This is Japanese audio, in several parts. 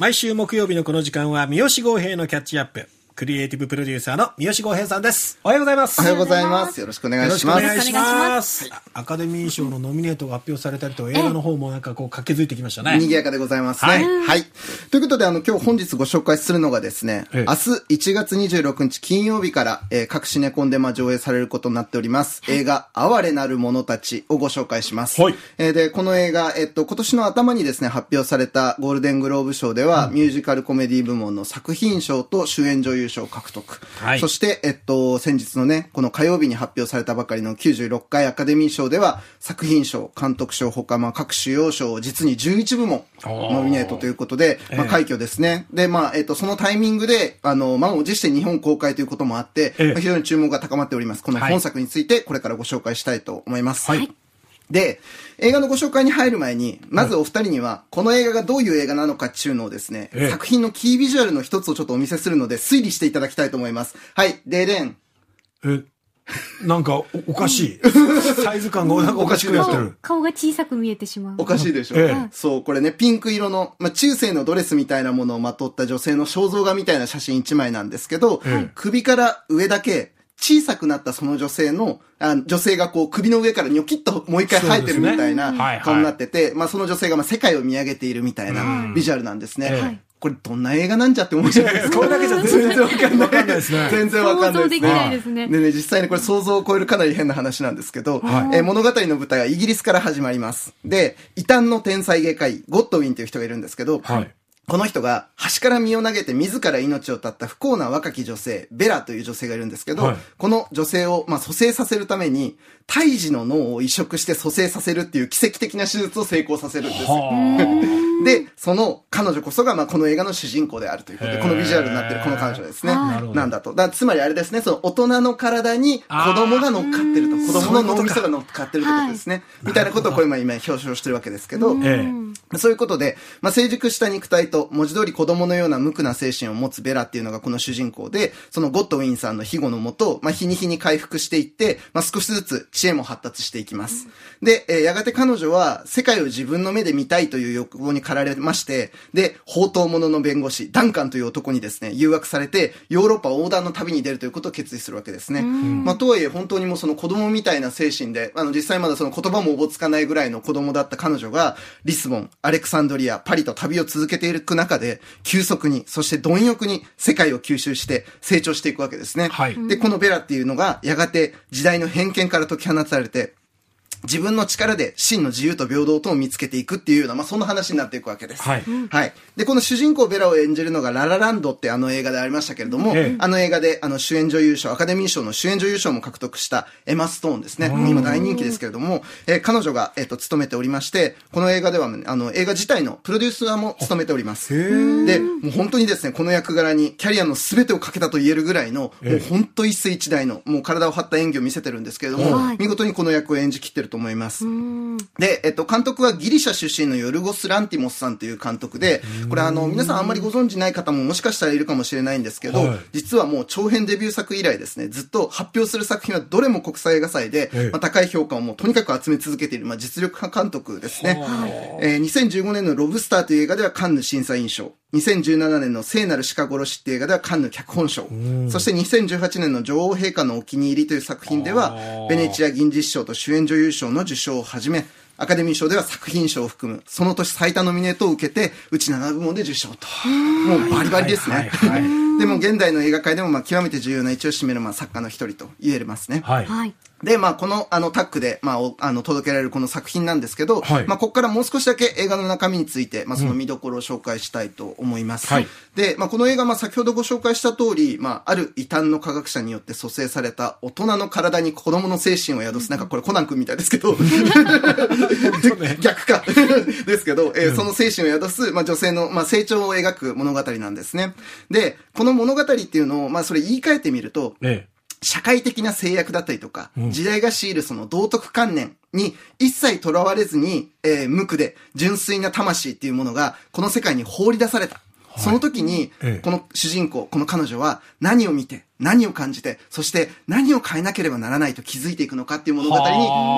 毎週木曜日のこの時間は三好豪平のキャッチアップ。クリエイティブプロデューサーの三好豪平さんです。おはようございます。おはようございます。よろしくお願いします。よろしくお願いします。アカデミー賞のノミネートが発表されたりと、映画の方もなんかこう駆けづいてきましたね。賑やかでございますね。はいはい。ということで、あの、今日本日ご紹介するのがですね、ええ明日1月26日金曜日から、えー各シネコンでまあ上映されることになっております。映画、哀れなる者たちをご紹介します。はいえーで、この映画、えっと、今年の頭にですね、発表されたゴールデングローブ賞では、ミュージカルコメディ部門の作品賞と主演女優賞を獲得。はいそして、えっと、先日のね、この火曜日に発表されたばかりの96回アカデミー賞では、作品賞、監督賞、他、まあ、各主要賞を実に11部門、ノミネートということで、まあ、快挙ですね。で、まあ、えっと、そのタイミングで、あの、満を持して日本公開ということもあって、ええまあ非常に注目が高まっております。このはい本作について、これからご紹介したいと思います。はいで、映画のご紹介に入る前に、まずお二人には、この映画がどういう映画なのかっていうのをですね、ええ作品のキービジュアルの一つをちょっとお見せするので、推理していただきたいと思います。はい、ででん。え、なんかおおかしい。サイズ感がなんかおかしくなってる。顔が小さく見えてしまう。おかしいでしょ、ええそう、これね、ピンク色の、まあ、中世のドレスみたいなものをまとった女性の肖像画みたいな写真一枚なんですけど、ええ首から上だけ、小さくなったその女性の、あ女性がこう首の上からニョキッともう一回生えてるみたいなはいはい。顔になってて、まあその女性がまあ世界を見上げているみたいなビジュアルなんですね。ええ。これどんな映画なんじゃって思うじゃないですか。これだけじゃ全然わかんないないですね。全然わかんないですね。想像できないですね。でね、実際にこれ想像を超えるかなり変な話なんですけど、はい。えー物語の舞台はイギリスから始まります。で、異端の天才外科医、ゴッドウィンという人がいるんですけど、はいこの人が橋から身を投げて自ら命を絶った不幸な若き女性、ベラという女性がいるんですけど、はいこの女性を、まあ、蘇生させるために、胎児の脳を移植して蘇生させるっていう奇跡的な手術を成功させるんですよ。は で、その彼女こそが、まあ、この映画の主人公であるということで、このビジュアルになってるこの彼女ですね。はいなんだと。だつまりあれですね、その大人の体に子供が乗っかってると。子供の脳みそが乗っかってるってことですね。みたいなことをこれ今今表彰してるわけですけど。そういうことで、まあ、成熟した肉体と文字通り子供のような無垢な精神を持つベラっていうのがこの主人公で、そのゴッドウィンさんの庇護のもと、まあ、日に日に回復していって、まあ、少しずつ知恵も発達していきます。で、えーやがて彼女は世界を自分の目で見たいという欲望に駆られまして、で、宝刀者の弁護士、ダンカンという男にですね、誘惑されて、ヨーロッパ横断の旅に出るということを決意するわけですね。まあ、とはいえ本当にもうその子供みたいな精神で、あの、実際まだその言葉もおぼつかないぐらいの子供だった彼女が、リスボン、アレクサンドリア、パリと旅を続けていく中で、急速に、そして貪欲に世界を吸収して成長していくわけですね。はいで、このベラっていうのが、やがて時代の偏見から解き放たれて、自分の力で真の自由と平等とを見つけていくっていうような、まあ、そんな話になっていくわけです。はいはい。で、この主人公ベラを演じるのがララランドってあの映画でありましたけれども、ええあの映画であの主演女優賞、アカデミー賞の主演女優賞も獲得したエマ・ストーンですね。今大人気ですけれども、えー彼女が、えっ、と、務めておりまして、この映画では、あの、映画自体のプロデューサーも務めております。で、もう本当にですね、この役柄にキャリアの全てをかけたと言えるぐらいの、もう本当一世一代の、もう体を張った演技を見せてるんですけれども、はい見事にこの役を演じきってると思います。で、えっと、監督はギリシャ出身のヨルゴス・ランティモスさんという監督で、これあの、皆さんあんまりご存知ない方ももしかしたらいるかもしれないんですけど、はい実はもう長編デビュー作以来ですね、ずっと発表する作品はどれも国際映画祭で、ええまあ、高い評価をもうとにかく集め続けている、まあ、実力派監督ですね。えー2015年のロブスターという映画ではカンヌ審査員賞。2017年の聖なる鹿殺しっていう映画ではカンヌ脚本賞。そして2018年の女王陛下のお気に入りという作品ではベネチア銀獅子賞と主演女優賞の受賞をはじめ、アカデミー賞では作品賞を含む、その年最多ノミネートを受けて、うち7部門で受賞と。もうバリバリですね。はいはいはい でも現代の映画界でもまあ極めて重要な位置を占めるまあ作家の一人と言えますね。はい。はい。で、まあ、この、あの、タッグで、まあ、おあの、届けられるこの作品なんですけど、はいまあ、ここからもう少しだけ映画の中身について、まあ、その見どころを紹介したいと思います。はいで、まあ、この映画、まあ、先ほどご紹介した通り、まあ、ある異端の科学者によって蘇生された大人の体に子供の精神を宿す、なんかこれコナン君みたいですけど、逆か。ですけど、えーその精神を宿す、まあ、女性の、まあ、成長を描く物語なんですね。で、この物語っていうのを、まあ、それ言い換えてみると、え社会的な制約だったりとか、うん。時代が強いるその道徳観念に一切囚われずに、えー無垢で純粋な魂っていうものがこの世界に放り出された。その時に、ええ。この主人公、この彼女は何を見て、何を感じて、そして何を変えなければならないと気づいていくのかっていう物語に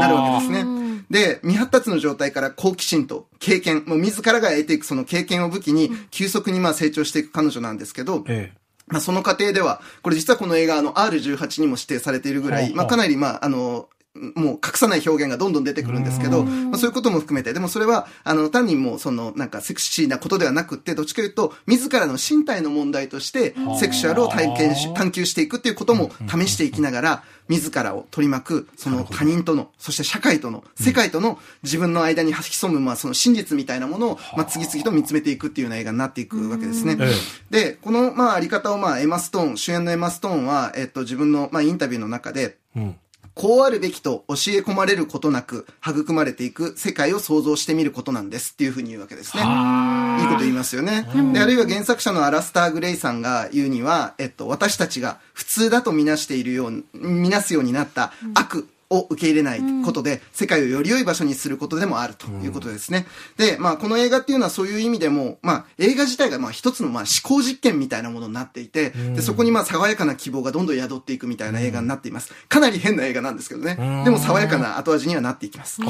なるわけですね。で、未発達の状態から好奇心と経験、もう自らが得ていくその経験を武器に、急速にまあ成長していく彼女なんですけど、えまあ、その過程では、これ実はこの映画、あの、R18 にも指定されているぐらい、まあ、かなり、まあ、あの、もう隠さない表現がどんどん出てくるんですけど、まあ、そういうことも含めて、でもそれは、あの、単にもう、その、なんか、セクシーなことではなくって、どっちかというと、自らの身体の問題として、セクシュアルを体験し、探求していくっていうことも試していきながら、自らを取り巻く、その他人との、そして社会との、世界との自分の間に潜む、まあ、その真実みたいなものを、まあ、次々と見つめていくっていうような映画になっていくわけですね。え。で、この、まあ、あり方を、まあ、エマ・ストーン、主演のエマ・ストーンは、えっと、自分の、まあ、インタビューの中で、うん。こうあるべきと教え込まれることなく、育まれていく世界を想像してみることなんですっていうふうに言うわけですね。いいこと言いますよね。で、あるいは原作者のアラスター・グレイさんが言うには、えっと、私たちが普通だとみなしているように、みなすようになった悪、を受け入れないことで、世界をより良い場所にすることでもあるということですね。で、まあ、この映画っていうのはそういう意味でも、まあ、映画自体がまあ一つのまあ思考実験みたいなものになっていて、で、そこにまあ爽やかな希望がどんどん宿っていくみたいな映画になっています。かなり変な映画なんですけどね。でも爽やかな後味にはなっていきます。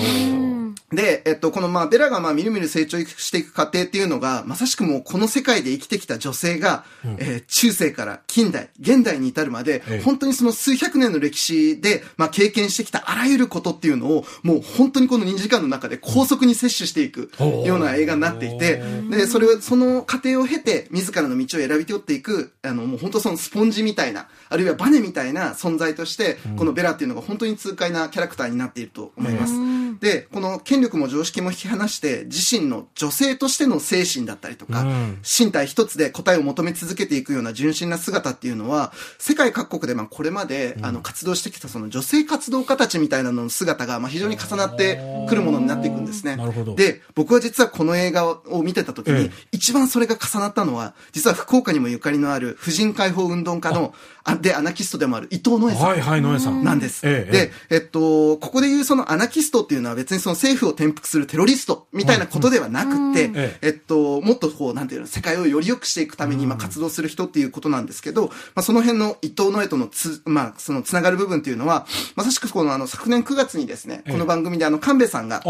で、えっと、このまあ、ベラがまあ、みるみる成長していく過程っていうのが、まさしくもうこの世界で生きてきた女性が、えー中世から近代、現代に至るまで、ええ本当にその数百年の歴史で、まあ、経験してきたあらゆることっていうのを、もう本当にこの2時間の中で高速に摂取していくような映画になっていて、で、それを、その過程を経て、自らの道を選び取っていく、あの、もう本当そのスポンジみたいな、あるいはバネみたいな存在として、このベラっていうのが本当に痛快なキャラクターになっていると思います。で、この権力も常識も引き離して、自身の女性としての精神だったりとか、うん身体一つで答えを求め続けていくような純真な姿っていうのは、世界各国でまあこれまで、あの活動してきたその女性活動家たちみたいなのの姿がまあ非常に重なってくるものになっていくんですね。なるほどで、僕は実はこの映画を見てた時に、ええ一番それが重なったのは、実は福岡にもゆかりのある婦人解放運動家の、あで、アナキストでもある伊藤野江さん。はいはい、野江さん。なんです。ええで、えっと、ここで言うそのアナキストっていうのは別にその政府を転覆するテロリストみたいなことではなくって、ええっと、もっとこう、なんていうの、世界をより良くしていくために、まあ、活動する人っていうことなんですけど、まあ、その辺の伊藤野江とのつ、まあ、そのつながる部分っていうのは、まさしくこのあの、昨年9月にですね、この番組であの、神戸さんが、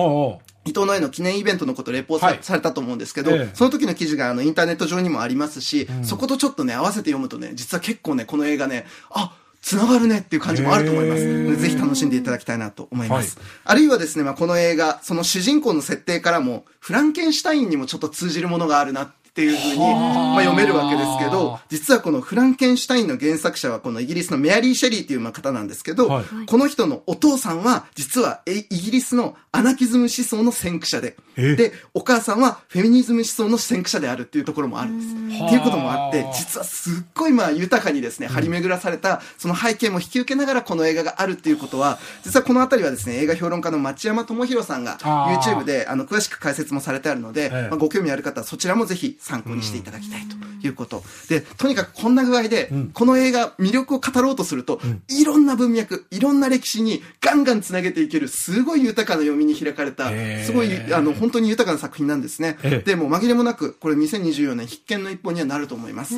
伊藤野江の記念イベントのことをレポートさ,、はい。されたと思うんですけど、ええ。その時の記事があのインターネット上にもありますし、そことちょっとね、合わせて読むとね、実は結構ね、この映画ね、あ、つながるねっていう感じもあると思います。ぜひ楽しんでいただきたいなと思います。はいあるいはですね、まあ、この映画、その主人公の設定からも、フランケンシュタインにもちょっと通じるものがあるなっていうふうに、まあ、読めるわけですけど、実はこのフランケンシュタインの原作者はこのイギリスのメアリー・シェリーっていうまあ方なんですけど、はい。この人のお父さんは、実はえイギリスのアナキズム思想の先駆者で、え？で、お母さんはフェミニズム思想の先駆者であるっていうところもある。ん。です。っていうこともあって、実はすっごいまあ豊かにですね、張り巡らされた、その背景も引き受けながらこの映画があるっていうことは、実はこのあたりはですね、映画評論家の町山智博さんが YouTube であの詳しく解説もされてあるので、ええ。まあ、ご興味ある方はそちらもぜひ参考にしていただきたいということ。で、とにかくこんな具合で、この映画魅力を語ろうとすると、いろんな文脈、いろんな歴史にガンガンつなげていける、すごい豊かな読みに開かれた、すごい、あの、本当に豊かな作品なんですね。ええで、もう紛れもなく、これ2024年必見の一本にはなると思います。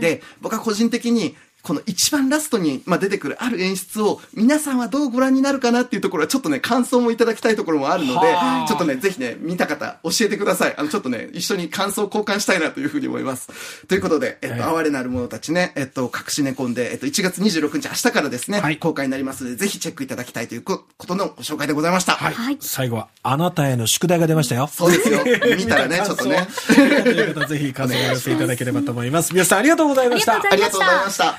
で、僕は個人的に、この一番ラストに、まあ、出てくるある演出を皆さんはどうご覧になるかなっていうところはちょっとね、感想もいただきたいところもあるのではあ、ちょっとね、ぜひね、見た方教えてください。あの、ちょっとね、一緒に感想交換したいなというふうに思います。ということで、えっええと、哀れなる者たちね、えっと、隠し寝込んで、えっと、1月26日明日からですね、はい公開になりますので、ぜひチェックいただきたいというこことのご紹介でございました。はい。はい最後は、あなたへの宿題が出ましたよ。そうですよ。見たらね、ちょっとね。という方はぜひ感想を寄せていただければと思います。皆さんありがとうございました。あありがとうございました。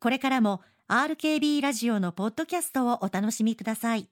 これからも RKB ラジオのポッドキャストをお楽しみください。